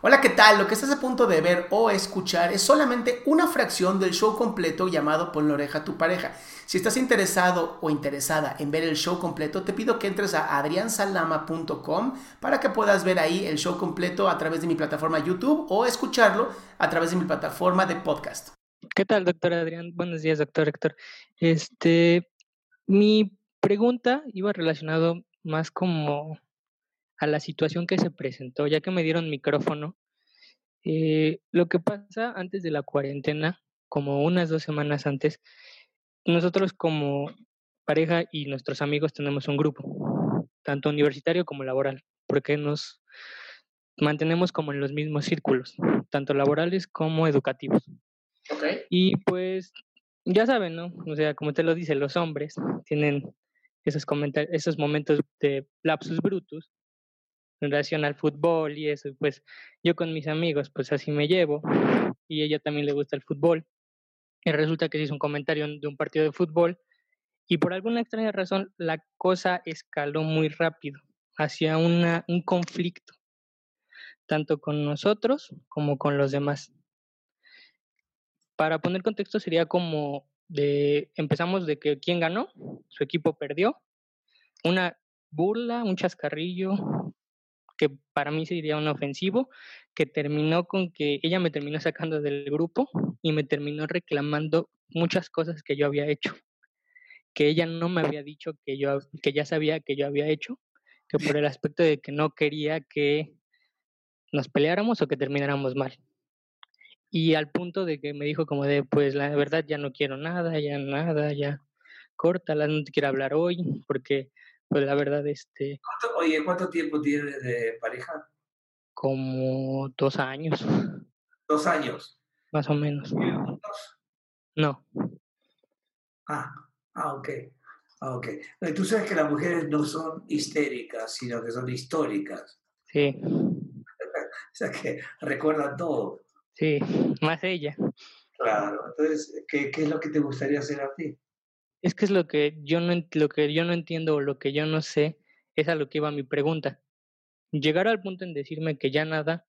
Hola, ¿qué tal? Lo que estás a punto de ver o escuchar es solamente una fracción del show completo llamado Pon la oreja a tu pareja. Si estás interesado o interesada en ver el show completo, te pido que entres a adriansalama.com para que puedas ver ahí el show completo a través de mi plataforma YouTube o escucharlo a través de mi plataforma de podcast. ¿Qué tal, doctor Adrián? Buenos días, doctor Héctor. Este, mi pregunta iba relacionado más como a la situación que se presentó, ya que me dieron micrófono. Eh, lo que pasa antes de la cuarentena, como unas dos semanas antes, nosotros como pareja y nuestros amigos tenemos un grupo, tanto universitario como laboral, porque nos mantenemos como en los mismos círculos, tanto laborales como educativos. Y pues, ya saben, ¿no? O sea, como te lo dice, los hombres tienen esos, esos momentos de lapsus brutus relación al fútbol y eso, pues yo con mis amigos, pues así me llevo, y ella también le gusta el fútbol, y resulta que se hizo un comentario de un partido de fútbol, y por alguna extraña razón la cosa escaló muy rápido hacia una, un conflicto, tanto con nosotros como con los demás. Para poner contexto sería como de, empezamos de que quién ganó, su equipo perdió, una burla, un chascarrillo, que para mí sería un ofensivo, que terminó con que ella me terminó sacando del grupo y me terminó reclamando muchas cosas que yo había hecho, que ella no me había dicho que yo que ya sabía que yo había hecho, que por el aspecto de que no quería que nos peleáramos o que termináramos mal. Y al punto de que me dijo como de, pues la verdad ya no quiero nada, ya nada, ya córtala, no te quiero hablar hoy, porque pues la verdad, este... oye, ¿cuánto tiempo tienes de pareja? Como dos años. ¿Dos años? Más o menos. No. Ah, ah, ok. Ah, ok. Tú sabes que las mujeres no son histéricas, sino que son históricas. Sí. o sea que recuerdan todo. Sí, más ella. Claro. Entonces, ¿qué, ¿qué es lo que te gustaría hacer a ti? Es que es lo que yo no lo que yo no entiendo o lo que yo no sé es a lo que iba mi pregunta. Llegar al punto en decirme que ya nada,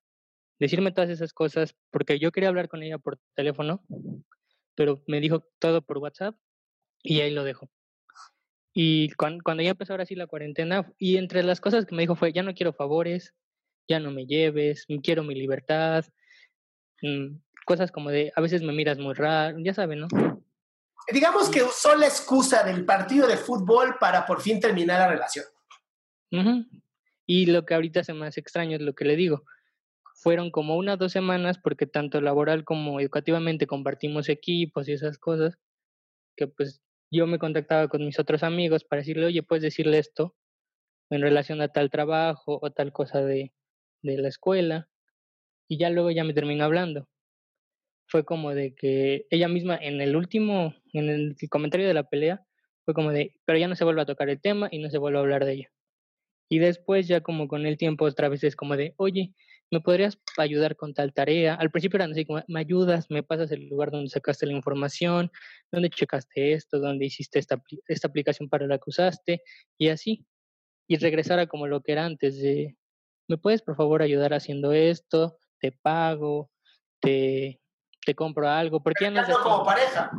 decirme todas esas cosas, porque yo quería hablar con ella por teléfono, pero me dijo todo por WhatsApp y ahí lo dejo. Y cuando, cuando ya empezó ahora sí la cuarentena, y entre las cosas que me dijo fue, ya no quiero favores, ya no me lleves, quiero mi libertad, mm, cosas como de, a veces me miras muy raro, ya saben, ¿no? Digamos que usó la excusa del partido de fútbol para por fin terminar la relación. Y lo que ahorita se me hace extraño es lo que le digo. Fueron como unas dos semanas porque tanto laboral como educativamente compartimos equipos y esas cosas, que pues yo me contactaba con mis otros amigos para decirle, oye, puedes decirle esto en relación a tal trabajo o tal cosa de, de la escuela. Y ya luego ya me terminó hablando fue como de que ella misma en el último, en el comentario de la pelea, fue como de, pero ya no se vuelve a tocar el tema y no se vuelve a hablar de ella. Y después ya como con el tiempo otra vez es como de, oye, ¿me podrías ayudar con tal tarea? Al principio eran así como, ¿me ayudas? ¿Me pasas el lugar donde sacaste la información? ¿Dónde checaste esto? ¿Dónde hiciste esta, esta aplicación para la que usaste? Y así. y regresara como lo que era antes de, ¿me puedes por favor ayudar haciendo esto? Te pago, te, te compro algo, porque ya no, no como pareja.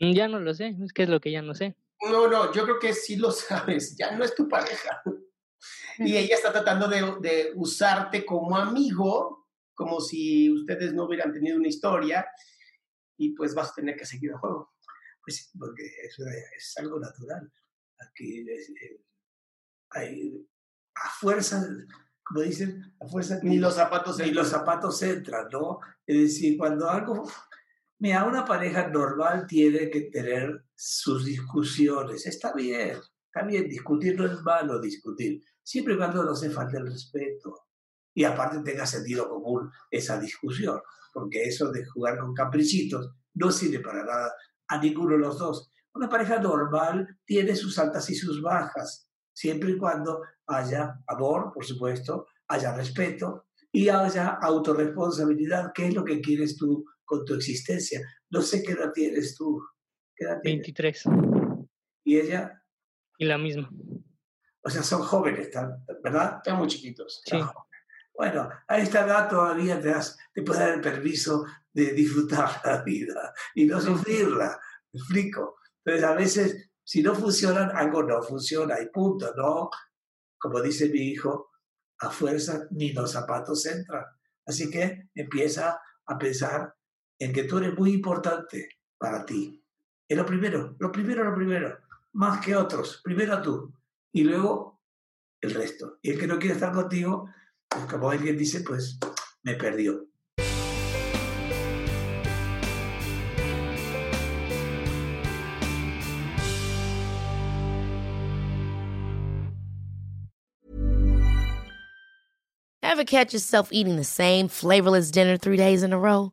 Mm, Ya no lo sé, es que es lo que ya no sé. No, no, yo creo que sí lo sabes, ya no es tu pareja. Y ella está tratando de, de usarte como amigo, como si ustedes no hubieran tenido una historia, y pues vas a tener que seguir el juego. Pues sí, porque eso es algo natural. Aquí es, eh, hay, a fuerza, como dicen, a fuerza Ni los zapatos ni entran. los zapatos entran, ¿no? Es decir, cuando algo, mira, una pareja normal tiene que tener sus discusiones. Está bien, está discutir no es malo discutir, siempre y cuando no se falte el respeto. Y aparte tenga sentido común esa discusión, porque eso de jugar con caprichitos no sirve para nada a ninguno de los dos. Una pareja normal tiene sus altas y sus bajas, siempre y cuando haya amor, por supuesto, haya respeto y haya autorresponsabilidad. ¿Qué es lo que quieres tú con tu existencia? No sé qué edad tienes tú. ¿Qué edad tienes? 23 Y ella, y la misma. o sea, son jóvenes, ¿tá- ¿verdad? Están muy chiquitos. Sí. Bueno, a esta edad todavía te, das, te puedes dar el permiso de disfrutar la vida y no sufrirla. ¿Me explico? Entonces, a veces, si no funcionan, algo no funciona y punto, ¿no? Como dice mi hijo, a fuerza ni los zapatos entran. Así que empieza a pensar en que tú eres muy importante para ti. Es lo primero, lo primero, lo primero, más que otros. Primero tú y luego el resto. Y el que no quiere estar contigo, pues como alguien dice, pues me perdió. Ever catch yourself eating the same flavorless dinner three days in a row?